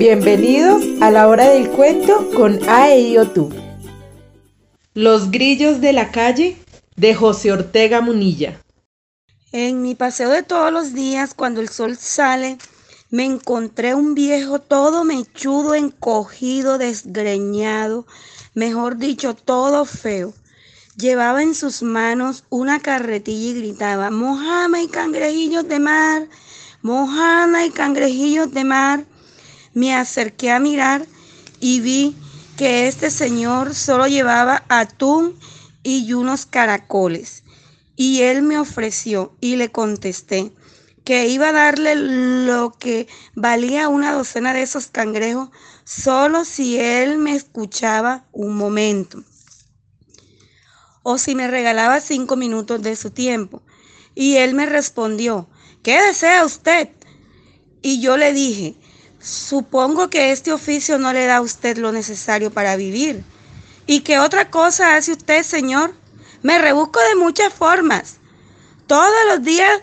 Bienvenidos a la hora del cuento con tú. Los grillos de la calle de José Ortega Munilla. En mi paseo de todos los días, cuando el sol sale, me encontré un viejo todo mechudo, encogido, desgreñado, mejor dicho, todo feo. Llevaba en sus manos una carretilla y gritaba, mojama y cangrejillos de mar, mojana y cangrejillos de mar. Me acerqué a mirar y vi que este señor solo llevaba atún y unos caracoles. Y él me ofreció y le contesté que iba a darle lo que valía una docena de esos cangrejos solo si él me escuchaba un momento o si me regalaba cinco minutos de su tiempo. Y él me respondió, ¿qué desea usted? Y yo le dije, supongo que este oficio no le da a usted lo necesario para vivir. ¿Y qué otra cosa hace usted, señor? Me rebusco de muchas formas. Todos los días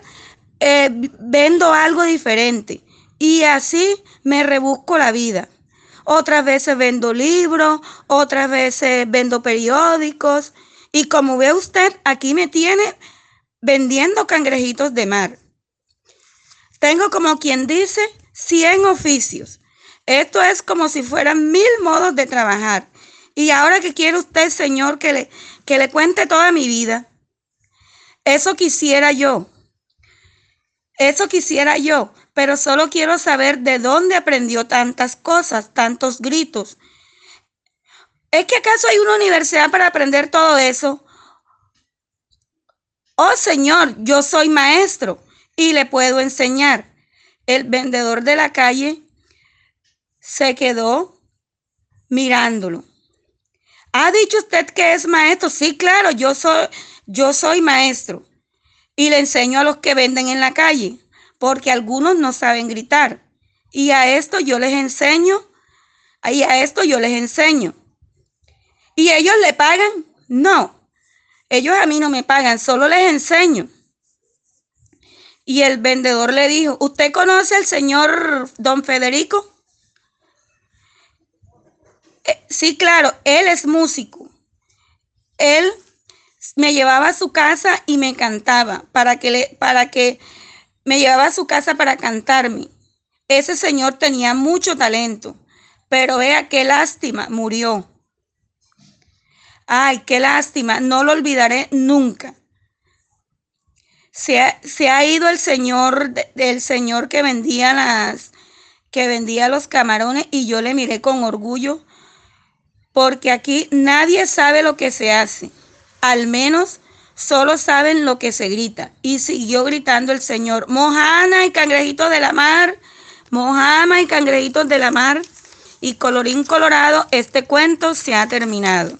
eh, vendo algo diferente y así me rebusco la vida. Otras veces vendo libros, otras veces vendo periódicos y como ve usted, aquí me tiene vendiendo cangrejitos de mar. Tengo como quien dice 100 oficios. Esto es como si fueran mil modos de trabajar. Y ahora que quiere usted, Señor, que le, que le cuente toda mi vida. Eso quisiera yo. Eso quisiera yo, pero solo quiero saber de dónde aprendió tantas cosas, tantos gritos, ¿Es que acaso hay una universidad para aprender todo eso? Oh Señor, yo soy maestro y le puedo enseñar. El vendedor de la calle se quedó mirándolo. ¿Ha dicho usted que es maestro? Sí, claro, yo soy, yo soy maestro. Y le enseño a los que venden en la calle, porque algunos no saben gritar. Y a esto yo les enseño, y a esto yo les enseño. ¿Y ellos le pagan? No, ellos a mí no me pagan, solo les enseño. Y el vendedor le dijo, ¿usted conoce al señor don Federico? Eh, sí, claro, él es músico. Él me llevaba a su casa y me cantaba para que, para que me llevaba a su casa para cantarme. Ese señor tenía mucho talento, pero vea qué lástima, murió. Ay, qué lástima, no lo olvidaré nunca. Se ha, ido el señor, del señor que vendía las, que vendía los camarones y yo le miré con orgullo porque aquí nadie sabe lo que se hace. Al menos solo saben lo que se grita. Y siguió gritando el señor, mojana y cangrejitos de la mar, mojama y cangrejitos de la mar. Y colorín colorado, este cuento se ha terminado.